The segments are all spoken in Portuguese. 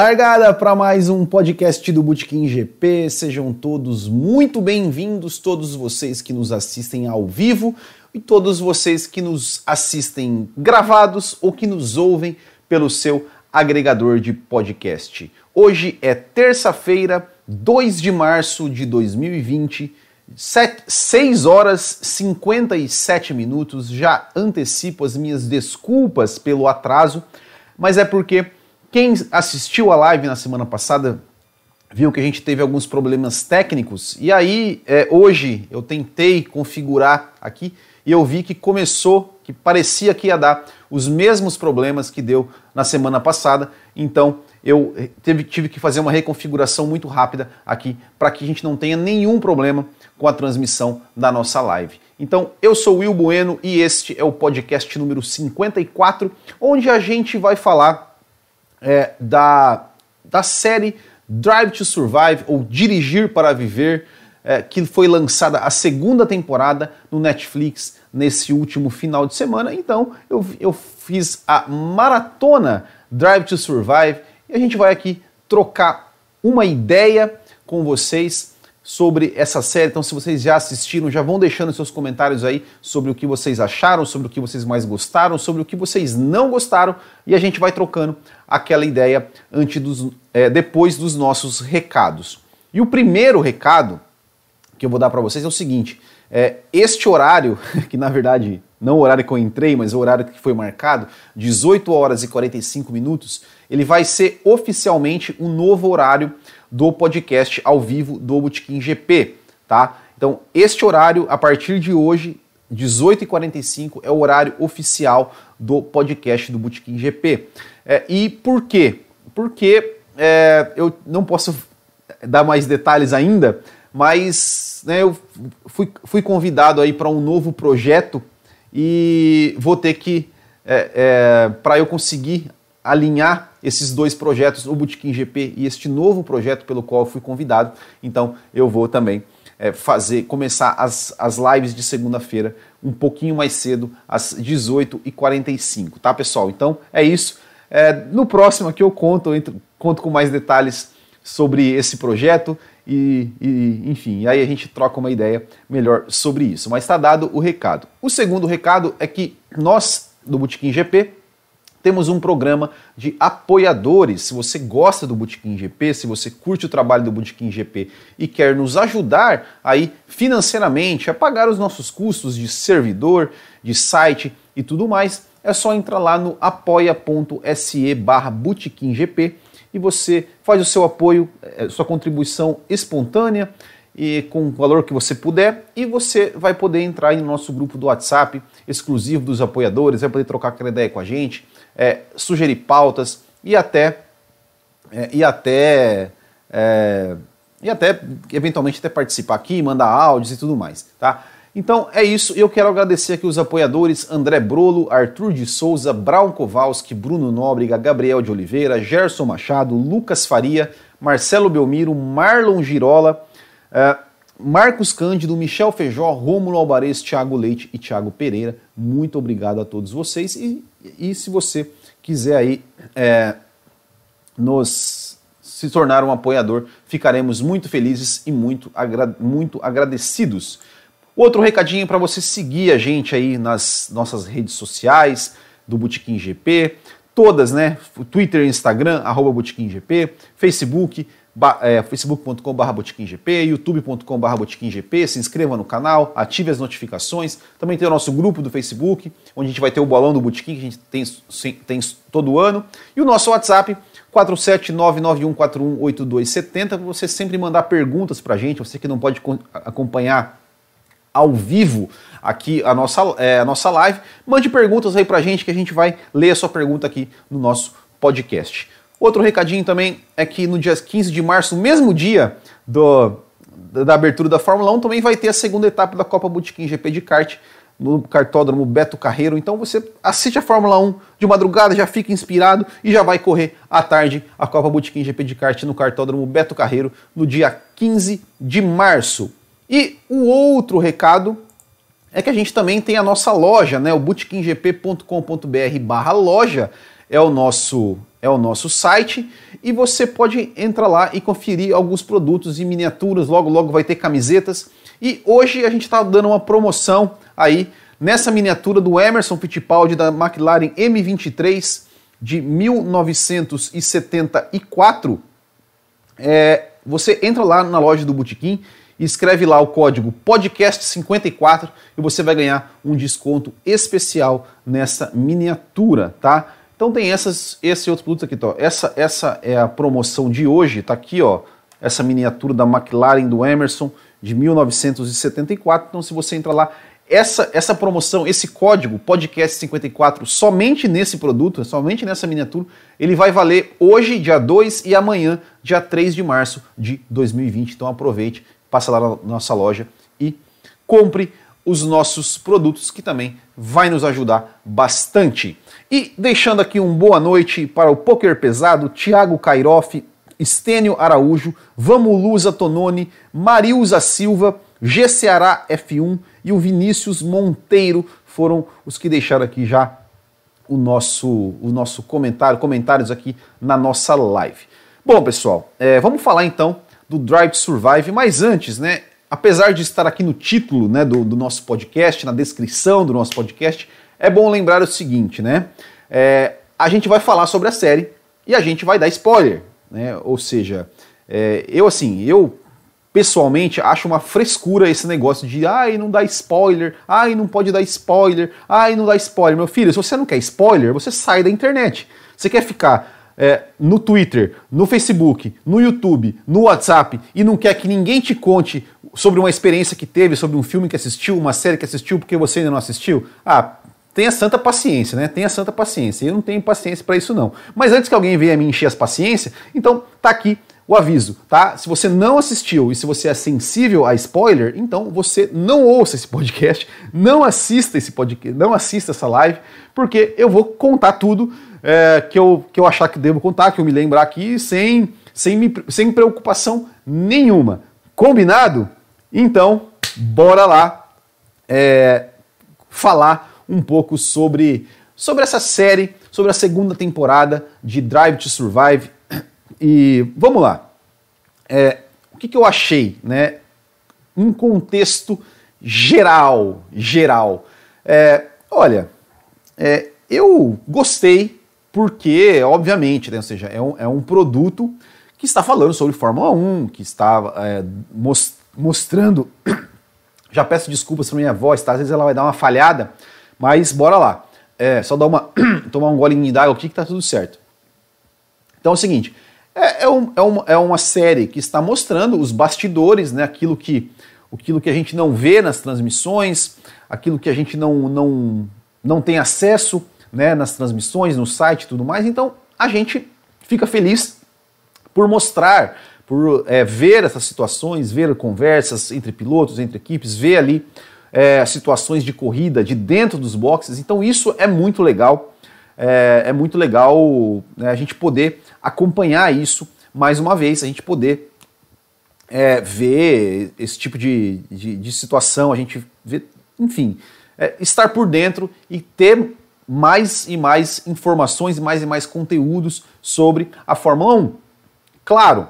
Largada para mais um podcast do Botequim GP. Sejam todos muito bem-vindos, todos vocês que nos assistem ao vivo e todos vocês que nos assistem gravados ou que nos ouvem pelo seu agregador de podcast. Hoje é terça-feira, 2 de março de 2020, 7, 6 horas 57 minutos. Já antecipo as minhas desculpas pelo atraso, mas é porque quem assistiu a live na semana passada viu que a gente teve alguns problemas técnicos e aí é, hoje eu tentei configurar aqui e eu vi que começou, que parecia que ia dar os mesmos problemas que deu na semana passada, então eu teve, tive que fazer uma reconfiguração muito rápida aqui para que a gente não tenha nenhum problema com a transmissão da nossa live. Então, eu sou o Will Bueno e este é o podcast número 54, onde a gente vai falar é, da, da série Drive to Survive ou Dirigir para Viver, é, que foi lançada a segunda temporada no Netflix nesse último final de semana. Então eu, eu fiz a maratona Drive to Survive e a gente vai aqui trocar uma ideia com vocês sobre essa série. Então, se vocês já assistiram, já vão deixando seus comentários aí sobre o que vocês acharam, sobre o que vocês mais gostaram, sobre o que vocês não gostaram, e a gente vai trocando aquela ideia antes dos, é, depois dos nossos recados. E o primeiro recado que eu vou dar para vocês é o seguinte: é, este horário, que na verdade não o horário que eu entrei, mas o horário que foi marcado, 18 horas e 45 minutos, ele vai ser oficialmente o um novo horário do podcast ao vivo do Botequim GP, tá? Então, este horário, a partir de hoje, 18h45, é o horário oficial do podcast do Botequim GP. É, e por quê? Porque é, eu não posso dar mais detalhes ainda, mas né, eu fui, fui convidado aí para um novo projeto e vou ter que, é, é para eu conseguir alinhar esses dois projetos, o Bootkin GP e este novo projeto pelo qual fui convidado. Então eu vou também é, fazer, começar as, as lives de segunda-feira um pouquinho mais cedo, às 18h45, tá pessoal? Então é isso. É, no próximo aqui eu conto, eu conto com mais detalhes sobre esse projeto e, e, enfim, aí a gente troca uma ideia melhor sobre isso. Mas está dado o recado. O segundo recado é que nós do Botequim GP temos um programa de apoiadores. Se você gosta do Botequim GP, se você curte o trabalho do Botequim GP e quer nos ajudar aí financeiramente a pagar os nossos custos de servidor, de site e tudo mais, é só entrar lá no apoia.se barra GP e você faz o seu apoio, eh, sua contribuição espontânea e com o valor que você puder, e você vai poder entrar no nosso grupo do WhatsApp exclusivo dos apoiadores, vai poder trocar aquela ideia com a gente, é, sugerir pautas e até é, e até é, e até eventualmente até participar aqui, mandar áudios e tudo mais, tá? Então é isso, eu quero agradecer aqui os apoiadores André Brolo, Arthur de Souza, Brown Kowalski, Bruno Nóbrega, Gabriel de Oliveira, Gerson Machado, Lucas Faria, Marcelo Belmiro, Marlon Girola, uh, Marcos Cândido, Michel Feijó, Rômulo Alvarez, Thiago Leite e Thiago Pereira. Muito obrigado a todos vocês. E, e se você quiser aí é, nos se tornar um apoiador, ficaremos muito felizes e muito, agra muito agradecidos. Outro recadinho para você seguir a gente aí nas nossas redes sociais do Botequim GP, todas, né? Twitter, Instagram, arroba GP, Facebook, é, facebook.com.br botiquimgp, youtube.com.br botiquimgp, se inscreva no canal, ative as notificações. Também tem o nosso grupo do Facebook, onde a gente vai ter o bolão do Botequim, que a gente tem, tem todo ano. E o nosso WhatsApp, 47991418270, para você sempre mandar perguntas para a gente, você que não pode acompanhar ao vivo aqui a nossa, é, a nossa live, mande perguntas aí para a gente que a gente vai ler a sua pergunta aqui no nosso podcast. Outro recadinho também é que no dia 15 de março, mesmo dia do, da abertura da Fórmula 1, também vai ter a segunda etapa da Copa Botequim GP de kart no cartódromo Beto Carreiro. Então você assiste a Fórmula 1 de madrugada, já fica inspirado e já vai correr à tarde a Copa Botequim GP de kart no cartódromo Beto Carreiro no dia 15 de março. E o outro recado é que a gente também tem a nossa loja, né? O botequimgp.com.br barra loja é o nosso é o nosso site e você pode entrar lá e conferir alguns produtos e miniaturas. Logo, logo vai ter camisetas. E hoje a gente está dando uma promoção aí nessa miniatura do Emerson Fittipaldi da McLaren M23 de 1974. É, você entra lá na loja do Botequim e escreve lá o código podcast54 e você vai ganhar um desconto especial nessa miniatura, tá? Então tem essas, esse outro produto aqui, ó. Essa, essa é a promoção de hoje, tá aqui, ó. Essa miniatura da McLaren do Emerson de 1974. Então se você entrar lá, essa, essa promoção, esse código podcast54 somente nesse produto, somente nessa miniatura, ele vai valer hoje, dia 2 e amanhã, dia 3 de março de 2020. Então aproveite, passa lá na nossa loja e compre os nossos produtos que também vai nos ajudar bastante. E deixando aqui um boa noite para o Poker Pesado, Thiago Cairoff, Estênio Araújo, Vamos Lusa Tononi, Marilza Silva, G Ceará F1 e o Vinícius Monteiro foram os que deixaram aqui já o nosso, o nosso comentário, comentários aqui na nossa live. Bom, pessoal, é, vamos falar então do Drive to Survive, mas antes, né, apesar de estar aqui no título né, do, do nosso podcast, na descrição do nosso podcast, é bom lembrar o seguinte, né? É, a gente vai falar sobre a série e a gente vai dar spoiler, né? Ou seja, é, eu assim, eu pessoalmente acho uma frescura esse negócio de ai, não dá spoiler, ai, não pode dar spoiler, ai, não dá spoiler. Meu filho, se você não quer spoiler, você sai da internet. Você quer ficar é, no Twitter, no Facebook, no YouTube, no WhatsApp e não quer que ninguém te conte sobre uma experiência que teve, sobre um filme que assistiu, uma série que assistiu porque você ainda não assistiu? Ah, tenha santa paciência, né? Tenha santa paciência. Eu não tenho paciência para isso não. Mas antes que alguém venha me encher as paciências, então tá aqui o aviso, tá? Se você não assistiu e se você é sensível a spoiler, então você não ouça esse podcast, não assista esse podcast, não assista essa live, porque eu vou contar tudo é, que, eu, que eu achar que devo contar, que eu me lembrar aqui, sem, sem, me, sem preocupação nenhuma. Combinado? Então, bora lá é, falar um pouco sobre, sobre essa série, sobre a segunda temporada de Drive to Survive e vamos lá. É, o que, que eu achei, né? Um contexto geral, geral. É, olha, é, eu gostei porque, obviamente, né, ou seja, é um, é um produto que está falando sobre Fórmula 1, que está é, mostrando. Já peço desculpas para minha voz, tá? Às vezes ela vai dar uma falhada, mas bora lá. É, só dar uma, tomar um golinho d'água aqui que tá tudo certo. Então é o seguinte, é, é, um, é, uma, é uma série que está mostrando os bastidores, né, aquilo, que, aquilo que a gente não vê nas transmissões, aquilo que a gente não, não, não tem acesso né, nas transmissões, no site e tudo mais. Então a gente fica feliz por mostrar, por é, ver essas situações, ver conversas entre pilotos, entre equipes, ver ali é, situações de corrida de dentro dos boxes. Então isso é muito legal. É, é muito legal né, a gente poder acompanhar isso mais uma vez, a gente poder é, ver esse tipo de, de, de, situação, a gente ver, enfim, é, estar por dentro e ter mais e mais informações mais e mais conteúdos sobre a Fórmula 1. Claro,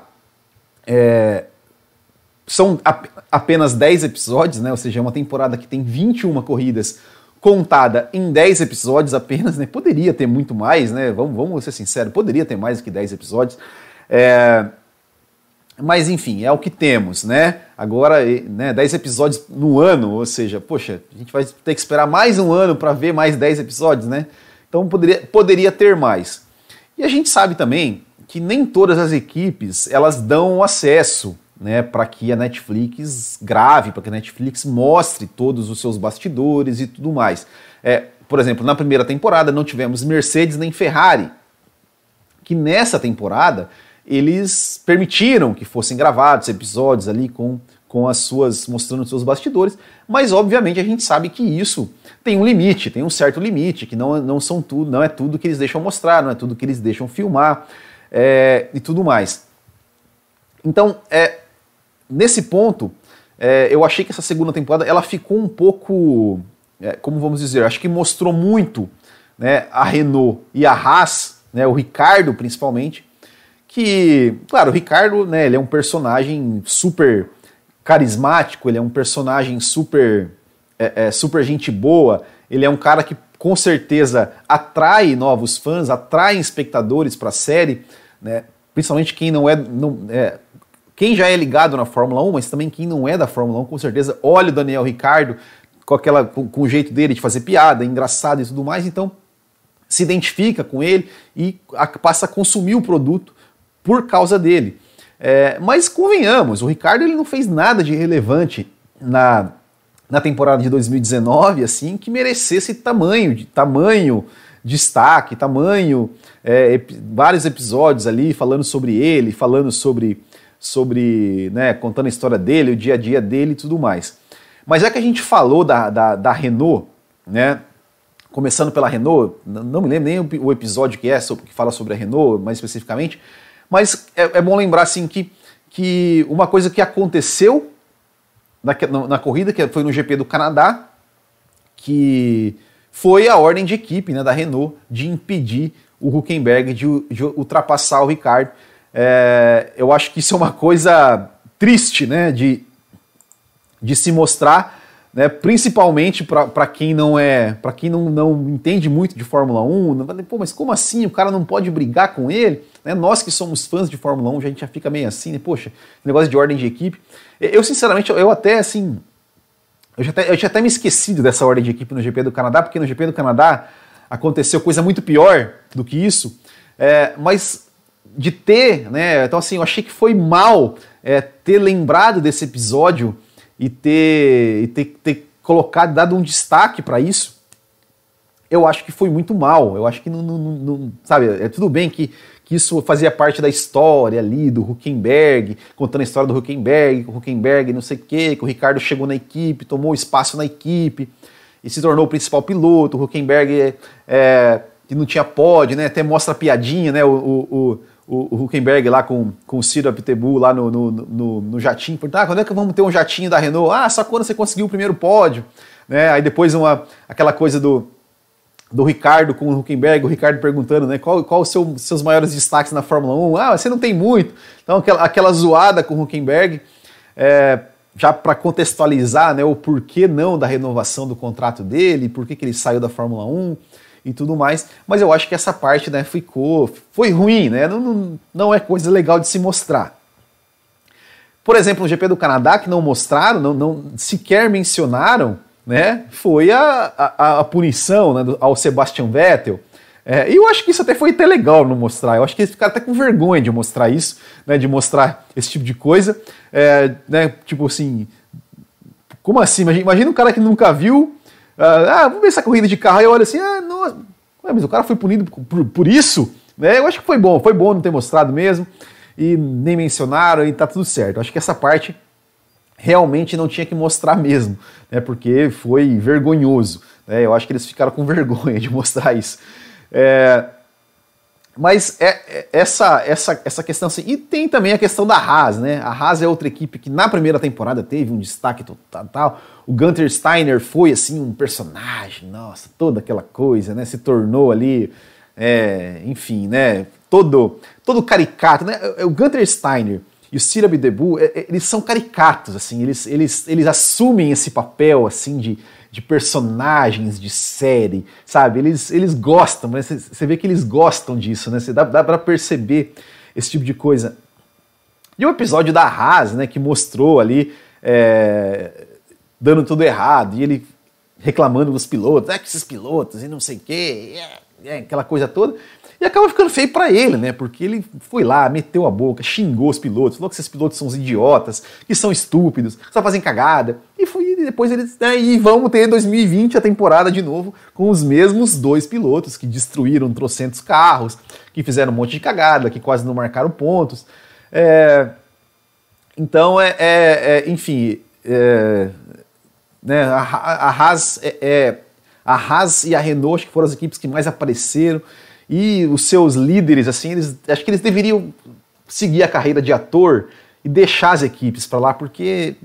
é, são apenas 10 episódios, né? ou seja, é uma temporada que tem 21 corridas contada em 10 episódios apenas, né? Poderia ter muito mais, né? Vamos, vamos ser sinceros, poderia ter mais do que 10 episódios. É... Mas enfim, é o que temos, né? Agora, né, 10 episódios no ano, ou seja, poxa, a gente vai ter que esperar mais um ano para ver mais 10 episódios, né? Então poderia, poderia ter mais. E a gente sabe também que nem todas as equipes elas dão acesso né, para que a Netflix grave, para que a Netflix mostre todos os seus bastidores e tudo mais. É, por exemplo, na primeira temporada não tivemos Mercedes nem Ferrari, que nessa temporada eles permitiram que fossem gravados episódios ali com, com as suas mostrando os seus bastidores, mas obviamente a gente sabe que isso tem um limite, tem um certo limite, que não, não são tudo, não é tudo que eles deixam mostrar, não é tudo que eles deixam filmar é, e tudo mais. Então, é, nesse ponto, é, eu achei que essa segunda temporada ela ficou um pouco, é, como vamos dizer, acho que mostrou muito né, a Renault e a Haas né, o Ricardo principalmente, que, claro, o Ricardo, né, ele é um personagem super carismático, ele é um personagem super, é, é, super gente boa, ele é um cara que com certeza atrai novos fãs, atrai espectadores para a série, né, principalmente quem não é, não, é, quem já é ligado na Fórmula 1, mas também quem não é da Fórmula 1, com certeza olha o Daniel Ricardo com, aquela, com, com o jeito dele de fazer piada, engraçado e tudo mais, então se identifica com ele e a, passa a consumir o produto por causa dele. É, mas convenhamos, o Ricardo ele não fez nada de relevante na, na temporada de 2019 assim que merecesse tamanho, de tamanho destaque, tamanho, é, vários episódios ali falando sobre ele, falando sobre, sobre né, contando a história dele, o dia a dia dele e tudo mais. Mas já que a gente falou da, da, da Renault, né, começando pela Renault, não me lembro nem o episódio que é, que fala sobre a Renault mais especificamente, mas é, é bom lembrar assim que, que uma coisa que aconteceu na, na, na, corrida, que foi no GP do Canadá, que foi a ordem de equipe né, da Renault de impedir o Huckenberg de, de ultrapassar o Ricardo. É, eu acho que isso é uma coisa triste né, de, de se mostrar né, principalmente para quem não é, para quem não, não entende muito de Fórmula 1, não, pô, mas como assim o cara não pode brigar com ele? Né, nós que somos fãs de Fórmula 1, a gente já fica meio assim, né, poxa, negócio de ordem de equipe. Eu, sinceramente, eu até assim, eu já até, eu tinha até me esquecido dessa ordem de equipe no GP do Canadá, porque no GP do Canadá aconteceu coisa muito pior do que isso, é, mas de ter, né, então assim, eu achei que foi mal é, ter lembrado desse episódio e ter, e ter, ter colocado, dado um destaque para isso, eu acho que foi muito mal. Eu acho que não, não, não, sabe, é tudo bem que, que isso fazia parte da história ali do Huckenberg, contando a história do Huckenberg, que o Huckenberg não sei o quê, que o Ricardo chegou na equipe, tomou espaço na equipe e se tornou o principal piloto. O Huckenberg é, é, que não tinha pod, né? Até mostra a piadinha, né? O, o, o Huckenberg lá com, com o Ciro Aptebu lá no, no, no, no jatinho, perguntar ah, quando é que vamos ter um jatinho da Renault? Ah, só quando você conseguiu o primeiro pódio. Né? Aí depois uma, aquela coisa do, do Ricardo com o Huckenberg, o Ricardo perguntando né, qual, qual os seu, seus maiores destaques na Fórmula 1. Ah, você não tem muito. Então aquela, aquela zoada com o Huckenberg, é, já para contextualizar né, o porquê não da renovação do contrato dele, por que ele saiu da Fórmula 1 e tudo mais. Mas eu acho que essa parte né, ficou. Foi ruim, né? Não, não, não é coisa legal de se mostrar. Por exemplo, no GP do Canadá, que não mostraram, não, não sequer mencionaram, né? Foi a, a, a punição né, ao Sebastian Vettel. É, e eu acho que isso até foi até legal não mostrar. Eu acho que eles ficaram até com vergonha de mostrar isso, né, de mostrar esse tipo de coisa. É, né, tipo assim, como assim? Imagina, imagina um cara que nunca viu ah, ah, vamos ver essa corrida de carro. Aí eu olho assim, ah, nossa, mas o cara foi punido por, por isso? Né? Eu acho que foi bom, foi bom não ter mostrado mesmo. E nem mencionaram e tá tudo certo. Eu acho que essa parte realmente não tinha que mostrar mesmo, né? Porque foi vergonhoso. Né? Eu acho que eles ficaram com vergonha de mostrar isso. É, mas é, é, essa, essa, essa questão assim. E tem também a questão da Haas, né? A Haas é outra equipe que na primeira temporada teve um destaque total. O Gunter Steiner foi assim um personagem, nossa, toda aquela coisa, né? Se tornou ali, é, enfim, né? Todo, todo caricato, né? O Gunter Steiner e o Cyril Abdebu, é, é, eles são caricatos, assim. Eles, eles, eles assumem esse papel, assim, de de personagens de série, sabe? Eles, eles gostam, né? Você vê que eles gostam disso, né? Você dá, dá para perceber esse tipo de coisa. E o episódio da Haas, né, que mostrou ali é, dando tudo errado, e ele reclamando dos pilotos, é que esses pilotos e não sei o quê, é, é, aquela coisa toda. E acaba ficando feio para ele, né? Porque ele foi lá, meteu a boca, xingou os pilotos, falou que esses pilotos são idiotas, que são estúpidos, só fazem cagada. E, foi, e depois eles. Né, e vamos ter 2020 a temporada de novo com os mesmos dois pilotos que destruíram trocentos carros, que fizeram um monte de cagada, que quase não marcaram pontos. É, então, é, é, é enfim, é, né, a, a Haas, é, é, a Haas e a Renault acho que foram as equipes que mais apareceram e os seus líderes, assim, eles, acho que eles deveriam seguir a carreira de ator e deixar as equipes para lá, porque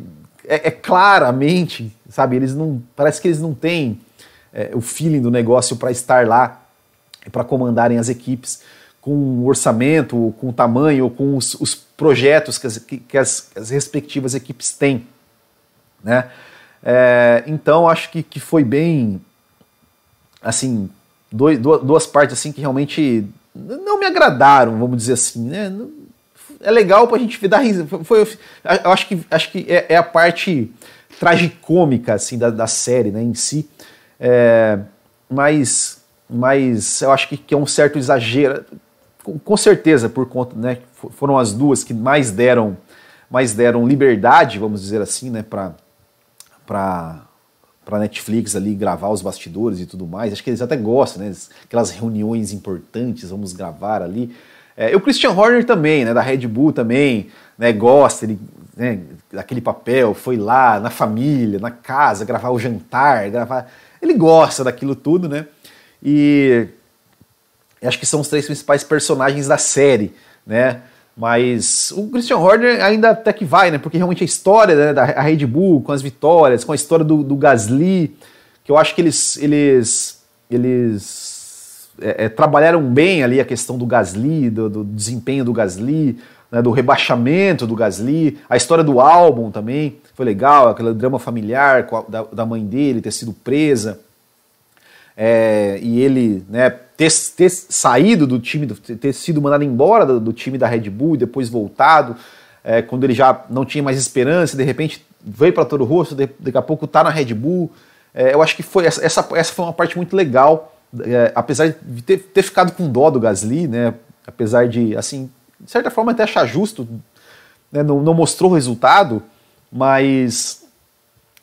é, é, claramente, sabe, eles não, parece que eles não têm é, o feeling do negócio para estar lá para comandarem as equipes com orçamento, com tamanho, com os, os projetos que as, que as, as, respectivas equipes têm. Né? É, então acho que, que foi bem assim dois, duas partes assim que realmente não me agradaram, vamos dizer assim, né? É legal pra gente dar risada. Foi, eu acho que, acho que é, é a parte tragicômica assim, da, da série né, em si. É, mas, mas eu acho que, que é um certo exagero. Com, com, certeza, por conta, né? Foram as duas que mais deram, mais deram liberdade, vamos dizer assim, né? Para para Netflix ali gravar os bastidores e tudo mais. Acho que eles até gostam, né? Aquelas reuniões importantes, vamos gravar ali. É, o Christian Horner também, né? Da Red Bull também, né? Gosta, ele, né, daquele papel, foi lá na família, na casa, gravar o jantar, gravar. Ele gosta daquilo tudo, né? E acho que são os três principais personagens da série, né? Mas o Christian Horner ainda até que vai, né? Porque realmente a história né, da Red Bull, com as vitórias, com a história do, do Gasly, que eu acho que eles, eles, eles é, é, trabalharam bem ali a questão do Gasly, do, do desempenho do Gasly, né, do rebaixamento do Gasly, a história do álbum também foi legal, aquele drama familiar a, da, da mãe dele ter sido presa é, e ele né, ter, ter, saído do time, ter sido mandado embora do, do time da Red Bull e depois voltado, é, quando ele já não tinha mais esperança, de repente veio para Toro Rosso, de, daqui a pouco está na Red Bull. É, eu acho que foi essa, essa, essa foi uma parte muito legal, é, apesar de ter, ter ficado com dó do Gasly, né, apesar de, assim, de certa forma até achar justo, né, não, não mostrou o resultado, mas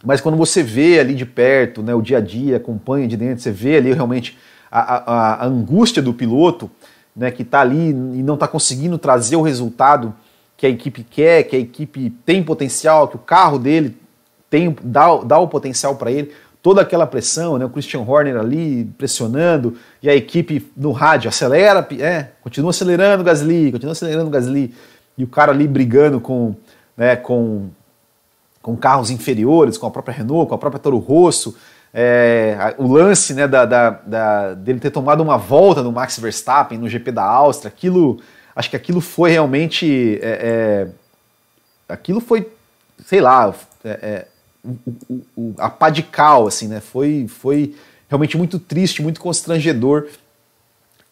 mas quando você vê ali de perto, né, o dia a dia, acompanha de dentro, você vê ali realmente a, a, a angústia do piloto, né, que está ali e não está conseguindo trazer o resultado que a equipe quer, que a equipe tem potencial, que o carro dele tem dá, dá o potencial para ele, toda aquela pressão, né, o Christian Horner ali pressionando e a equipe no rádio acelera, é, continua acelerando o Gasly, continua acelerando o Gasly. E o cara ali brigando com, né, com com carros inferiores, com a própria Renault, com a própria Toro Rosso, é, o lance né, da, da, da, dele ter tomado uma volta no Max Verstappen no GP da Áustria, aquilo, acho que aquilo foi realmente, é, é, aquilo foi, sei lá, é, é, o, o, a pá de cal, assim, né, foi, foi realmente muito triste, muito constrangedor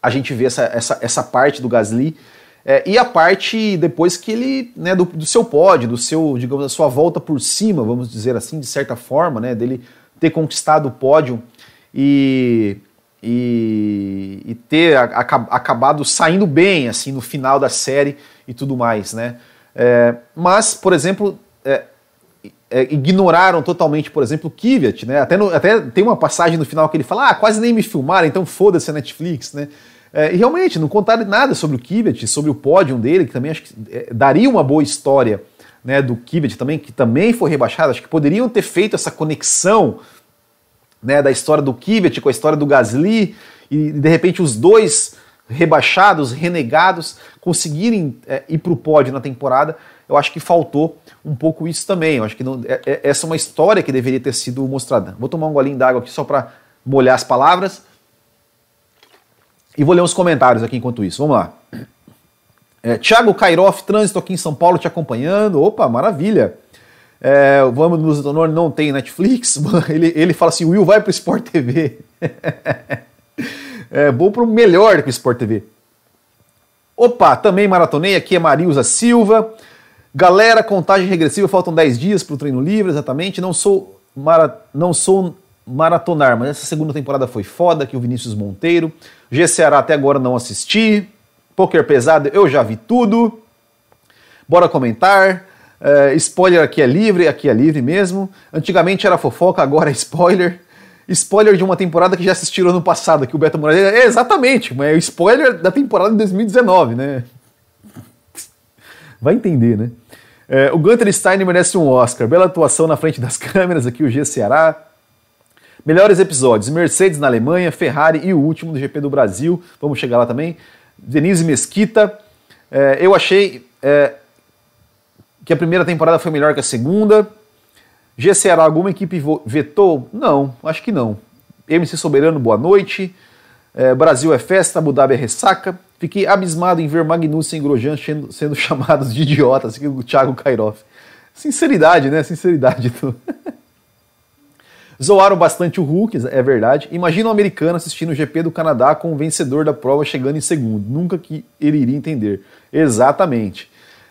a gente ver essa, essa, essa parte do Gasly, é, e a parte depois que ele, né, do, do, seu pódio, do seu, digamos, da sua volta por cima, vamos dizer assim, de certa forma, né, dele ter conquistado o pódio e, e, e ter a, a, acabado saindo bem, assim, no final da série e tudo mais, né. É, mas, por exemplo, é, é, ignoraram totalmente, por exemplo, o Kvyat, né? Até, no, até tem uma passagem no final que ele fala, ah, quase nem me filmaram, então foda-se a Netflix, né? É, e realmente, não contaram nada sobre o Kvyat, sobre o pódio dele, que também acho que é, daria uma boa história né, do Kvyat também, que também foi rebaixado. Acho que poderiam ter feito essa conexão né, da história do Kvyat com a história do Gasly, e de repente os dois rebaixados, renegados, conseguirem é, ir para o pódio na temporada. Eu acho que faltou um pouco isso também. Eu acho que não, é, é, essa é uma história que deveria ter sido mostrada. Vou tomar um golinho d'água aqui só para molhar as palavras. E vou ler uns comentários aqui enquanto isso. Vamos lá. É, Tiago Kairoff, trânsito aqui em São Paulo te acompanhando. Opa, maravilha. É, vamos nos honor não tem Netflix. Ele, ele fala assim: Will vai pro Sport TV. é bom pro melhor que o Sport TV. Opa, também maratonei. Aqui é Marilza Silva. Galera, contagem regressiva, faltam 10 dias pro treino livre, exatamente. Não sou, mara, não sou maratonar, mas essa segunda temporada foi foda, que o Vinícius Monteiro. GCará até agora não assisti. Poker pesado, eu já vi tudo. Bora comentar. Uh, spoiler aqui é livre, aqui é livre mesmo. Antigamente era fofoca, agora é spoiler. Spoiler de uma temporada que já assistiram ano passado, que o Beto Moraes. É, exatamente, mas é o spoiler da temporada de 2019, né? Vai entender, né? É, o Gunter Stein merece um Oscar. Bela atuação na frente das câmeras aqui, o G Ceará. Melhores episódios: Mercedes na Alemanha, Ferrari e o último do GP do Brasil. Vamos chegar lá também. Denise Mesquita. É, eu achei é, que a primeira temporada foi melhor que a segunda. GCR, alguma equipe vetou? Não, acho que não. MC Soberano, boa noite. É, Brasil é festa, Abu Dhabi é ressaca. Fiquei abismado em ver Magnussen e Grosjean sendo, sendo chamados de idiotas, que o Thiago Kairoff. Sinceridade, né? Sinceridade. Zoaram bastante o Hulk, é verdade. Imagina um americano assistindo o GP do Canadá com o vencedor da prova chegando em segundo. Nunca que ele iria entender. Exatamente.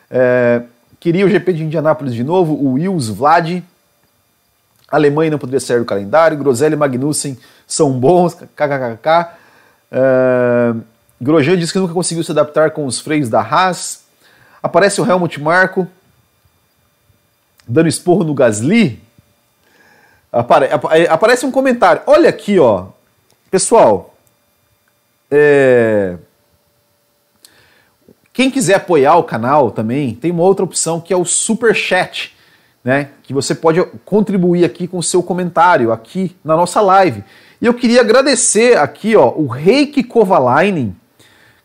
É, queria o GP de Indianápolis de novo, o Wills Vlad. Alemanha não poderia sair do calendário. Groselha e Magnussen são bons. KKKK. É, Grosjean disse que nunca conseguiu se adaptar com os freios da Haas. Aparece o Helmut Marko dando esporro no Gasly. Apare, aparece um comentário. Olha aqui, ó. Pessoal, é... quem quiser apoiar o canal também, tem uma outra opção que é o Super Chat, né? Que você pode contribuir aqui com o seu comentário aqui na nossa live. E eu queria agradecer aqui, ó, o Reiki Kovalainen,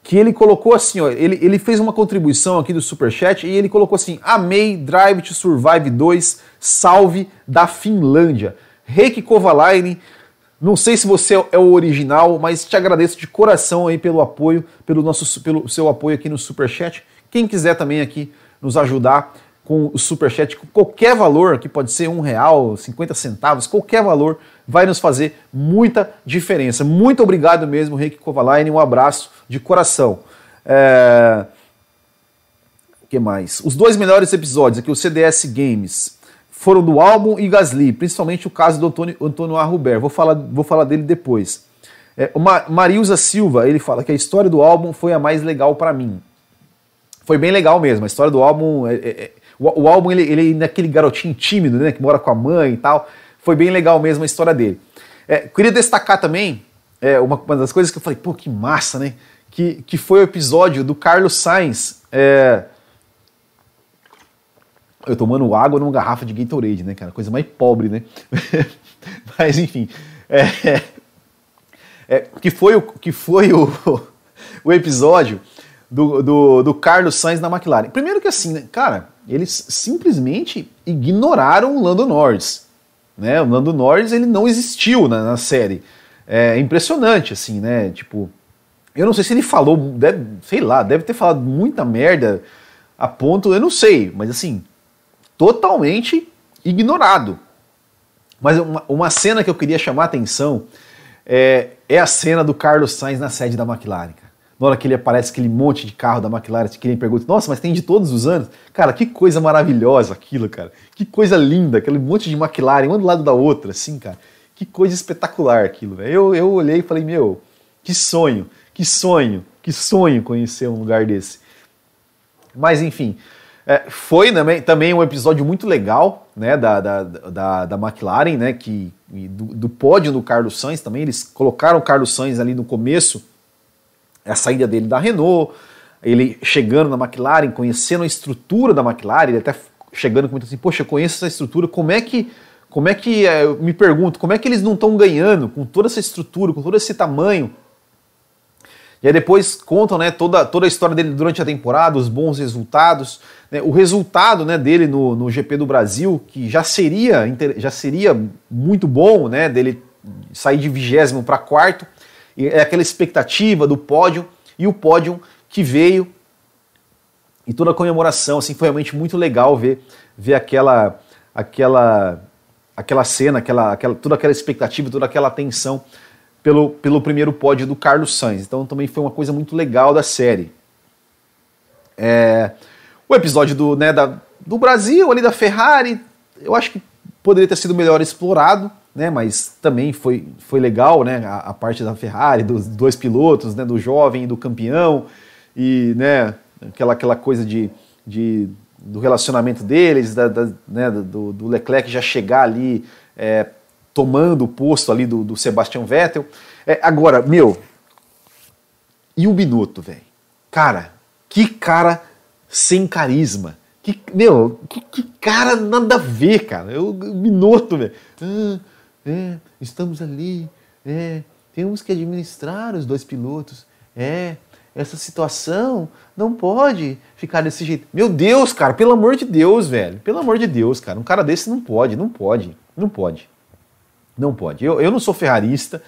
que ele colocou assim, ó, ele, ele fez uma contribuição aqui do Superchat e ele colocou assim, amei Drive to Survive 2, salve da Finlândia. Reiki Kovalainen, não sei se você é o original, mas te agradeço de coração aí pelo apoio, pelo, nosso, pelo seu apoio aqui no Superchat. Quem quiser também aqui nos ajudar com o Superchat, com qualquer valor, que pode ser um real, 50 centavos, qualquer valor, vai nos fazer muita diferença. Muito obrigado mesmo, Reiki Kovalainen, um abraço de coração. É... O que mais? Os dois melhores episódios aqui, o CDS Games, foram do álbum e Gasly, principalmente o caso do Antônio, Antônio Arruber. Vou falar, vou falar dele depois. É, Marilza Silva, ele fala que a história do álbum foi a mais legal para mim. Foi bem legal mesmo. A história do álbum. É, é, é, o, o, álbum, ele, ele naquele garotinho tímido, né? Que mora com a mãe e tal. Foi bem legal mesmo a história dele. É, queria destacar também é, uma, uma, das coisas que eu falei, pô, que massa, né? Que, que foi o episódio do Carlos Sainz. É, eu tomando água numa garrafa de Gatorade, né, cara? Coisa mais pobre, né? Mas enfim. É, é, que foi o, que foi o, o episódio do, do, do, Carlos Sainz na McLaren. Primeiro que assim, né, cara, eles simplesmente ignoraram o Lando Norris. Né? O Lando Norris ele não existiu na, na série. É impressionante, assim, né? Tipo, eu não sei se ele falou, deve, sei lá, deve ter falado muita merda a ponto, eu não sei, mas assim, totalmente ignorado. Mas uma, uma cena que eu queria chamar a atenção é, é, a cena do Carlos Sainz na sede da McLaren. Na hora que ele aparece aquele monte de carro da McLaren, que ele pergunta, nossa, mas tem de todos os anos? Cara, que coisa maravilhosa aquilo, cara. Que coisa linda, aquele monte de McLaren, um do lado da outra, assim, cara. Que coisa espetacular aquilo, velho. Eu, eu olhei e falei, meu, que sonho, que sonho, que sonho conhecer um lugar desse. Mas enfim, é, foi também, também um episódio muito legal né, da, da, da, da McLaren, né, que, do, do, pódio do Carlos Sainz também. Eles colocaram o Carlos Sainz ali no começo, a saída dele da Renault, ele chegando na McLaren, conhecendo a estrutura da McLaren, ele até chegando com muito assim, poxa, eu conheço essa estrutura, como é que, como é que, é, eu me pergunto, como é que eles não estão ganhando com toda essa estrutura, com todo esse tamanho, e aí depois contam né, toda, toda a história dele durante a temporada, os bons resultados. Né, o resultado né, dele no, no GP do Brasil, que já seria, já seria muito bom, né, dele sair de vigésimo para quarto. É aquela expectativa do pódio, e o pódio que veio, e toda a comemoração, assim, foi realmente muito legal ver, ver aquela, aquela, aquela cena, aquela, aquela, toda aquela expectativa, toda aquela atenção pelo, pelo primeiro pódio do Carlos Sainz. Então também foi uma coisa muito legal da série. É, o episódio do, né, da, do Brasil, ali da Ferrari, eu acho que poderia ter sido melhor explorado, né, mas também foi, foi legal né, a, a parte da Ferrari, dos dois pilotos, né, do jovem e do campeão, e né, aquela, aquela coisa de, de, do relacionamento deles, da, da né, do, do Leclerc já chegar ali é, tomando o posto ali do, do Sebastian Vettel. É, agora, meu, e o Binotto, velho? Cara, que cara sem carisma. Que, meu, que, que cara nada a ver, cara. Eu, Binotto, velho. Ah, é, estamos ali, é, temos que administrar os dois pilotos. É, essa situação não pode ficar desse jeito. Meu Deus, cara, pelo amor de Deus, velho. Pelo amor de Deus, cara. Um cara desse não pode, não pode, não pode. Não pode. Eu, eu não sou ferrarista,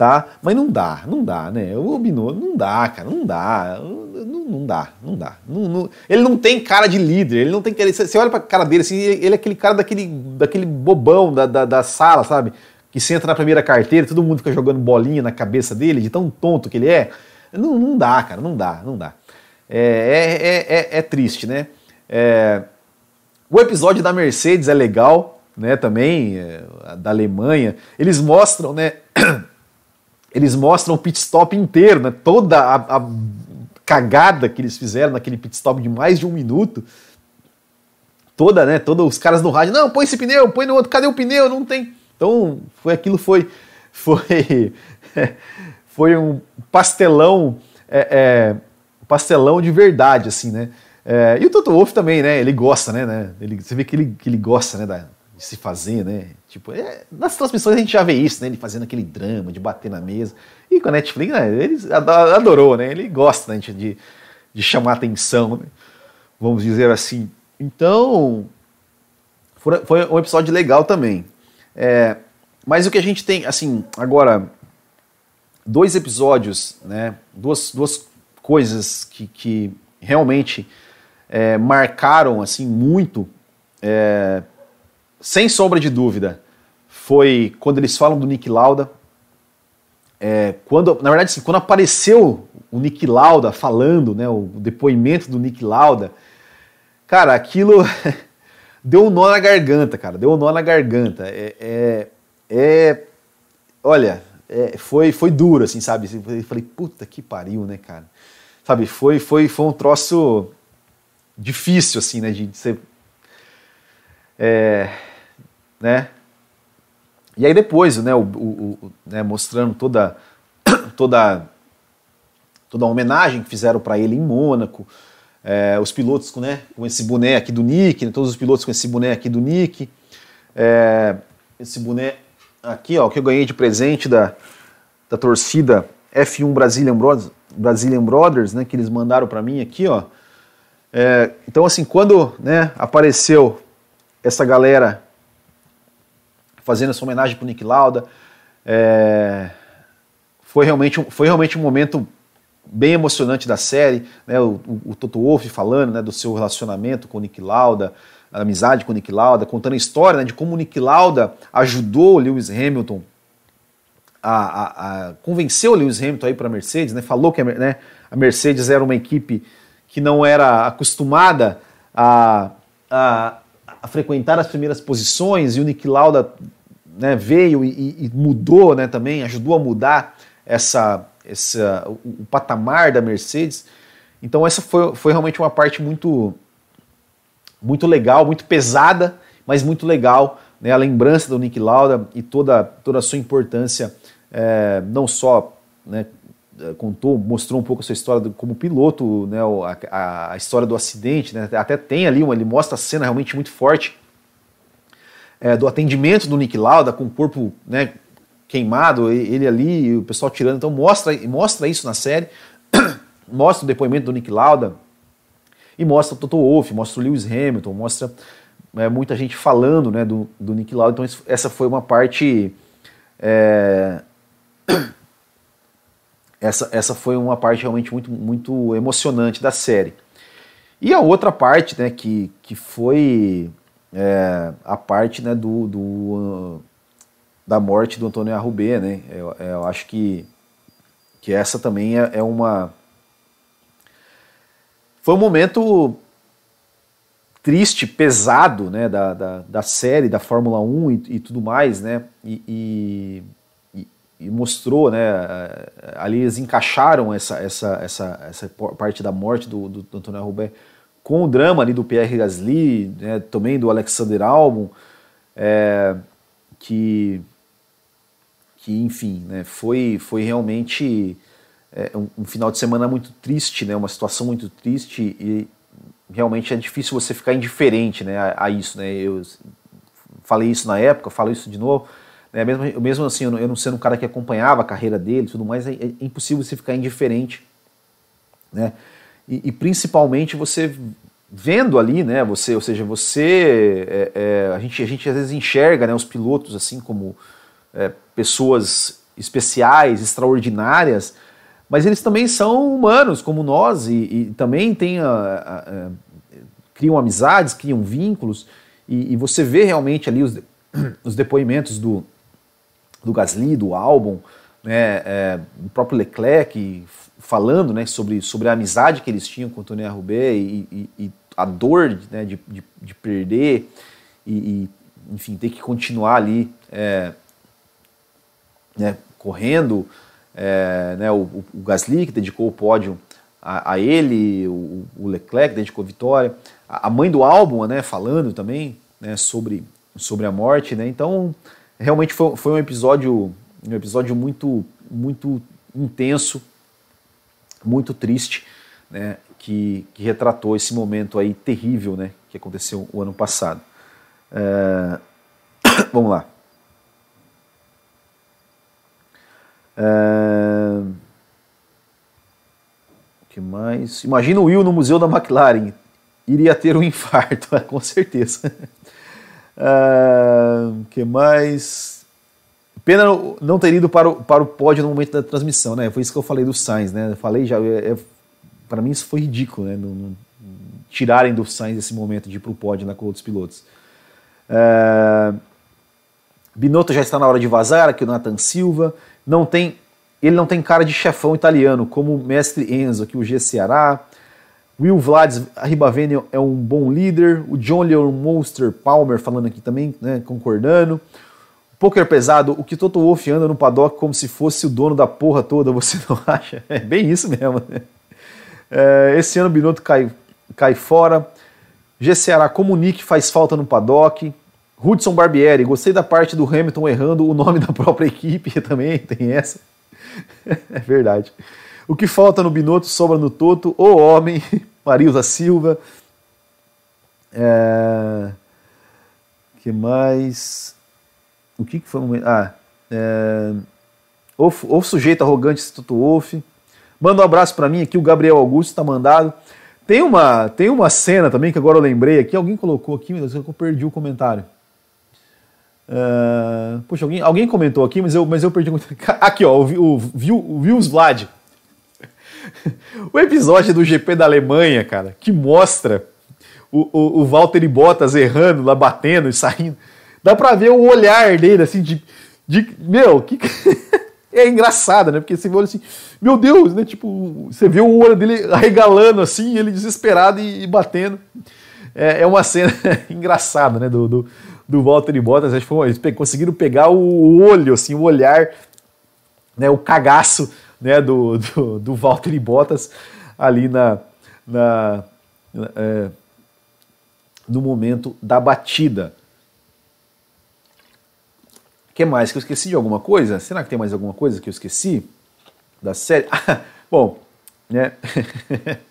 tá? Mas não dá, não dá, né? O Binotto não dá, cara, não dá, não, não dá, não dá. Não, não, ele não tem cara de líder, ele não tem que Você olha pra cara dele assim, ele é aquele cara daquele, daquele bobão da, da, da sala, sabe? Que senta na primeira carteira, todo mundo fica jogando bolinha na cabeça dele, de tão tonto que ele é. Não, não dá, cara, não dá, não dá. É, é, é, é triste, né? É, o episódio da Mercedes é legal, né? Também, é, da Alemanha. Eles mostram, né? eles mostram o pit stop inteiro, né? Toda a, a, cagada que eles fizeram naquele pit stop de mais de um minuto. Toda, né? Todos os caras no rádio, não, põe esse pneu, põe no outro, cadê o pneu? Não tem. Então, foi aquilo foi foi foi um pastelão é, é, pastelão de verdade, assim, né? É, e o Toto Wolff também, né? Ele gosta, né? né? Ele, você vê que ele, que ele gosta, né? Da, de se fazer, né? Tipo, é, nas transmissões a gente já vê isso, né? Ele fazendo aquele drama de bater na mesa. E com a Netflix, né? ele adorou, né? Ele gosta né, de, de chamar atenção, né? vamos dizer assim. Então, foi, um episódio legal também. É, mas o que a gente tem, assim, agora, dois episódios, né? Duas, duas coisas que, que realmente é, marcaram, assim, muito. É, sem sombra de dúvida, foi quando eles falam do Nick Lauda. É, quando, na verdade, assim, quando apareceu o Nick Lauda falando, né, o depoimento do Nick Lauda, cara, aquilo deu um nó na garganta, cara, deu um nó na garganta. É, é, é olha, é, foi, foi duro, assim, sabe? Eu falei, puta que pariu, né, cara? Sabe, foi, foi, foi um troço difícil, assim, né, de, de ser... É, né? E aí depois, né, o, o, o né, mostrando toda, toda, toda a homenagem que fizeram para ele em Mônaco, é, os pilotos com, né, com esse boné aqui do Nick, né, todos os pilotos com esse boné aqui do Nick, é, esse boné aqui, ó, que eu ganhei de presente da, da torcida F1 Brazilian Brothers, Brazilian Brothers, né, que eles mandaram para mim aqui, ó. É, então, assim, quando né, apareceu essa galera fazendo essa homenagem para o Nick Lauda. É, foi, realmente, foi realmente um momento bem emocionante da série, né, o, o, o Toto Wolff falando né, do seu relacionamento com o Nick Lauda, a amizade com o Nick Lauda, contando a história né, de como o Nick Lauda ajudou o Lewis Hamilton a, a, a convencer o Lewis Hamilton aí para a Mercedes, né, falou que a, né, a, Mercedes era uma equipe que não era acostumada a, a, a frequentar as primeiras posições e o Nick Lauda né, veio e, e, mudou né, também, ajudou a mudar essa, essa, o, o, patamar da Mercedes. Então essa foi, foi realmente uma parte muito, muito legal, muito pesada, mas muito legal. Né, a lembrança do Nick Lauda e toda, toda a sua importância, é, não só né, contou, mostrou um pouco a sua história do, como piloto, né, a, a, história do acidente, né, até tem ali, uma, ele mostra a cena realmente muito forte é, do atendimento do Nick Lauda com o corpo né, queimado, ele ali, o pessoal tirando, então mostra, mostra isso na série, mostra o depoimento do Nick Lauda e mostra o Toto Wolff, mostra o Lewis Hamilton, mostra é, muita gente falando né, do, do Nick Lauda, então isso, essa foi uma parte é, essa, essa foi uma parte realmente muito, muito emocionante da série. E a outra parte, né, que, que foi é, a parte né, do, do da morte do Antônio Arrubê, né? Eu, eu, acho que, que essa também é, é, uma. Foi um momento triste, pesado, né, da, da, da série, da Fórmula 1 e, e tudo mais, né? E, e e mostrou, né, ali eles encaixaram essa, essa, essa, essa parte da morte do, do, do Antônio Roubaix com o drama ali do Pierre Gasly, né, também do Alexander Albon, é, que, que enfim, né, foi, foi realmente é, um, um, final de semana muito triste, né, uma situação muito triste e realmente é difícil você ficar indiferente né, a, a isso. Né, eu falei isso na época, falo isso de novo, né? Mesmo, mesmo assim, eu não, eu não sendo um cara que acompanhava a carreira dele tudo mais, é, é, impossível você ficar indiferente. Né? E, e, principalmente você vendo ali, né? Você, ou seja, você. É, é, a, gente, a gente às vezes enxerga né, os pilotos assim como é, pessoas especiais, extraordinárias, mas eles também são humanos como nós e, e também têm a, a, a, criam amizades, criam vínculos e, e você vê realmente ali os, os depoimentos do, do Gasly, do álbum, né, é, o próprio Leclerc falando né, sobre, sobre a amizade que eles tinham com o Tony Roubaix e, e, e, a dor né, de, de, de perder e, e, enfim, ter que continuar ali é, né, correndo. É, né, o, o, Gasly que dedicou o pódio a, a ele, o, o, Leclerc dedicou a vitória, a, a, mãe do álbum né, falando também né, sobre, sobre a morte. Né, então, realmente foi, foi um episódio um episódio muito, muito intenso, muito triste, né, que, que retratou esse momento aí terrível, né, que aconteceu o ano passado. É... Vamos lá. É... O que mais? Imagina o Will no museu da McLaren. Iria ter um infarto, com certeza. É... O que mais? Pena não ter ido para o, para o pódio no momento da transmissão, né? Foi isso que eu falei do Sainz, né? Eu falei já, é, é para mim isso foi ridículo, né? Não, não, tirarem do Sainz esse momento de ir para o pódio né, com outros pilotos. É... Binotto já está na hora de vazar, aqui o Nathan Silva. Não tem, ele não tem cara de chefão italiano, como o mestre Enzo, aqui o G Ceará. Will Vlad Ribavene é um bom líder. O John Leon Monster Palmer falando aqui também, né, concordando. Poker pesado, o que Toto Wolff anda no paddock como se fosse o dono da porra toda, você não acha? É bem isso mesmo. Né? É, esse ano o Binotto cai, cai fora. GCará comunique faz falta no paddock. Hudson Barbieri, gostei da parte do Hamilton errando o nome da própria equipe também, tem essa. É verdade. O que falta no Binotto sobra no Toto, o homem, Marilza Silva. É... que mais? O que, que foi? Ah, é, ou, sujeito arrogante Instituto Wolf. Manda um abraço para mim aqui, o Gabriel Augusto está mandado. Tem uma, tem uma cena também que agora eu lembrei aqui, alguém colocou aqui, mas eu perdi o comentário. Uh, poxa, alguém, alguém comentou aqui, mas eu, mas eu perdi o comentário. Aqui, ó, o, o, o, o Vils Vlad. o episódio do GP da Alemanha, cara, que mostra o, o, o Valtteri Bottas errando lá, batendo e saindo. Dá pra ver o olhar dele, assim, de. de meu, que. é engraçado, né? Porque você vê assim, meu Deus, né? Tipo, você vê o olho dele arregalando assim, ele desesperado e, e batendo. É, é, uma cena engraçada, né? Do, do, do Walter e Bottas. Acho que foi, eles conseguiram pegar o olho, assim, o olhar, né? O cagaço né? do, do, do Walter e Bottas ali na. na é, no momento da batida que mais? Que eu esqueci de alguma coisa? Será que tem mais alguma coisa que eu esqueci da série? bom, né?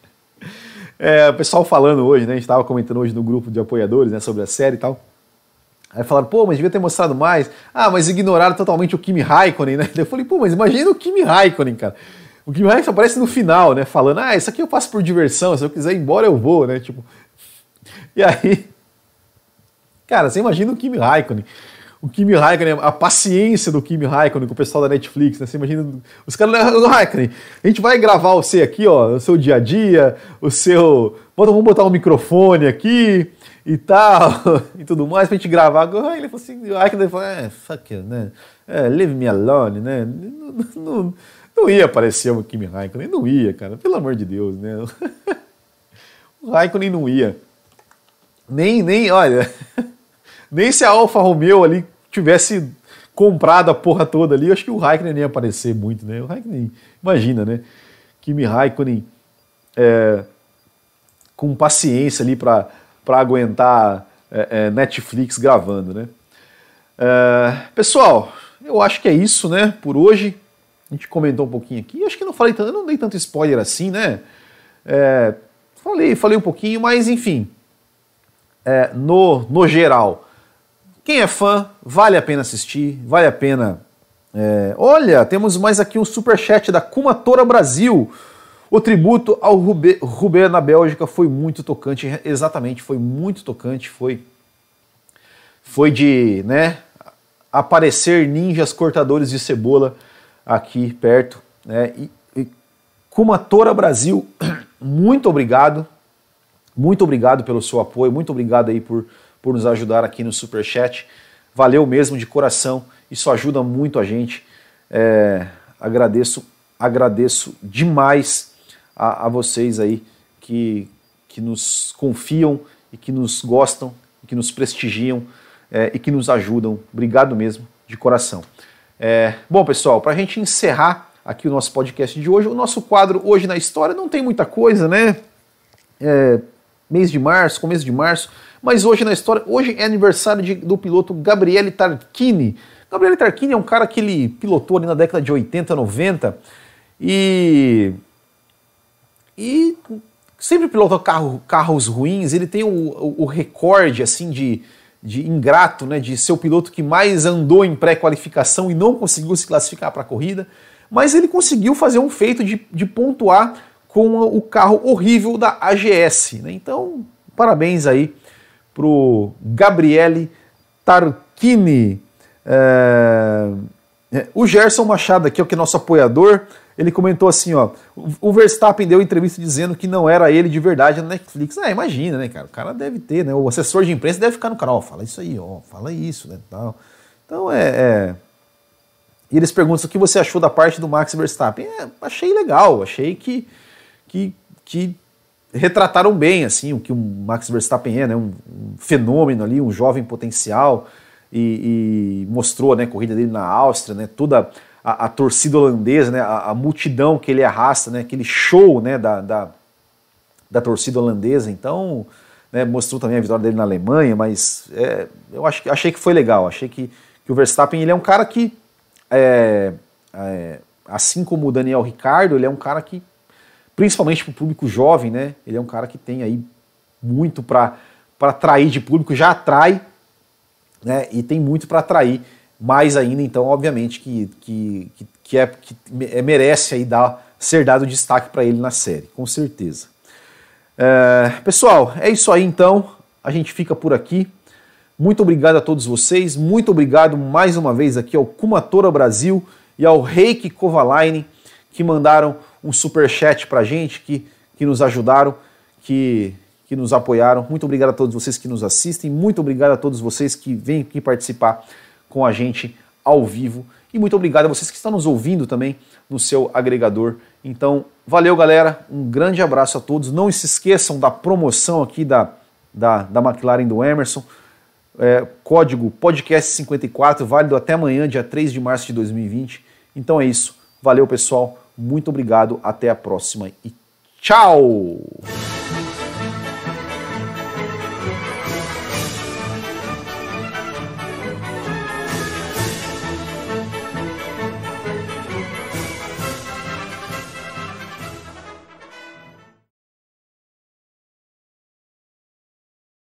é, o pessoal falando hoje, né? A gente estava comentando hoje no grupo de apoiadores né, sobre a série e tal. Aí falaram, pô, mas devia ter mostrado mais. Ah, mas ignoraram totalmente o Kimi Raikkonen, né? Eu falei, pô, mas imagina o Kimi Raikkonen, cara. O Kimi Raikkonen aparece no final, né? Falando, ah, isso aqui eu faço por diversão, se eu quiser ir embora eu vou, né? Tipo. E aí. Cara, você imagina o Kimi Raikkonen o Kimi Raikkonen, a paciência do Kimi Raikkonen com o pessoal da Netflix, né? Você imagina, os caras, Raikkonen, a gente vai gravar você aqui, ó, o seu dia a dia, o seu, vamos botar um microfone aqui e tal, e tudo mais, pra gente gravar. Ele falou assim, o Raikkonen falou, é, fuck it, né? É, leave me alone, né? Não, não, não ia aparecer o Kimi Raikkonen, não ia, cara, pelo amor de Deus, né? O Raikkonen não ia. Nem, nem, olha... Nem se a Alfa Romeo ali tivesse comprado a porra toda ali, eu acho que o Raikkonen nem ia aparecer muito, né? O Raikkonen, imagina, né? Kimi Raikkonen é, com paciência ali para aguentar é, é, Netflix gravando, né? É, pessoal, eu acho que é isso, né? Por hoje. A gente comentou um pouquinho aqui. Acho que não falei tanto, eu não dei tanto spoiler assim, né? É, falei, falei um pouquinho, mas enfim. É, no, no geral, quem é fã, vale a pena assistir, vale a pena. É... Olha, temos mais aqui um super chat da Kumatora Brasil. O tributo ao Rubê na Bélgica foi muito tocante, exatamente, foi muito tocante, foi foi de, né, aparecer ninjas cortadores de cebola aqui perto. Né? E, e Kumatora Brasil, muito obrigado. Muito obrigado pelo seu apoio, muito obrigado aí por, por nos ajudar aqui no Super Chat. Valeu mesmo de coração, isso ajuda muito a gente. É, agradeço, agradeço demais a, a vocês aí que, que nos confiam e que nos gostam, que nos prestigiam é, e que nos ajudam. Obrigado mesmo, de coração. É, bom, pessoal, para a gente encerrar aqui o nosso podcast de hoje, o nosso quadro Hoje na História não tem muita coisa, né? É, mês de março, começo de março, mas hoje na história, hoje é aniversário de, do piloto Gabriele Tarquini. Gabriele Tarquini é um cara que ele pilotou ali na década de 80, 90 e e sempre pilotou carro, carros ruins, ele tem o, o, o recorde assim de, de ingrato, né, de ser o piloto que mais andou em pré-qualificação e não conseguiu se classificar para a corrida, mas ele conseguiu fazer um feito de, de pontuar com o carro horrível da AGS. Né? Então, parabéns aí pro Gabriele Tarquini. É... O Gerson Machado aqui, que é nosso apoiador, ele comentou assim, ó, o Verstappen deu entrevista dizendo que não era ele de verdade na Netflix. Ah, imagina, né, cara? O cara deve ter, né? O assessor de imprensa deve ficar no canal, fala isso aí, ó, fala isso, né, tal. Então é, é... E eles perguntam o que você achou da parte do Max Verstappen. É, achei legal, achei que, que, que retrataram bem assim o que o Max Verstappen é, né? um, um fenômeno ali, um jovem potencial e, e, mostrou né, a corrida dele na Áustria, né, toda a, a torcida holandesa, né, a, a, multidão que ele arrasta, né, aquele show né, da, da, da torcida holandesa. Então, né, mostrou também a vitória dele na Alemanha, mas é, eu acho, achei que foi legal. Achei que, que o Verstappen ele é um cara que, é, é, assim como o Daniel Ricardo, ele é um cara que, principalmente para o público jovem, né, ele é um cara que tem aí muito para atrair de público, já atrai, né, e tem muito para atrair mais ainda, então, obviamente, que, que, que, é, que é, merece aí dar, ser dado destaque para ele na série, com certeza. É, pessoal, é isso aí então. A gente fica por aqui. Muito obrigado a todos vocês. Muito obrigado mais uma vez aqui ao Kumatora Brasil e ao Reiki Kovalainen que mandaram um super chat para gente, que, que nos ajudaram, que, que nos apoiaram. Muito obrigado a todos vocês que nos assistem. Muito obrigado a todos vocês que vêm aqui participar com a gente ao vivo. E muito obrigado a vocês que estão nos ouvindo também no seu agregador. Então, valeu, galera. Um grande abraço a todos. Não se esqueçam da promoção aqui da, da, da McLaren do Emerson. É, código podcast54, válido até amanhã, dia 3 de março de 2020. Então é isso. Valeu, pessoal. Muito obrigado. Até a próxima e tchau!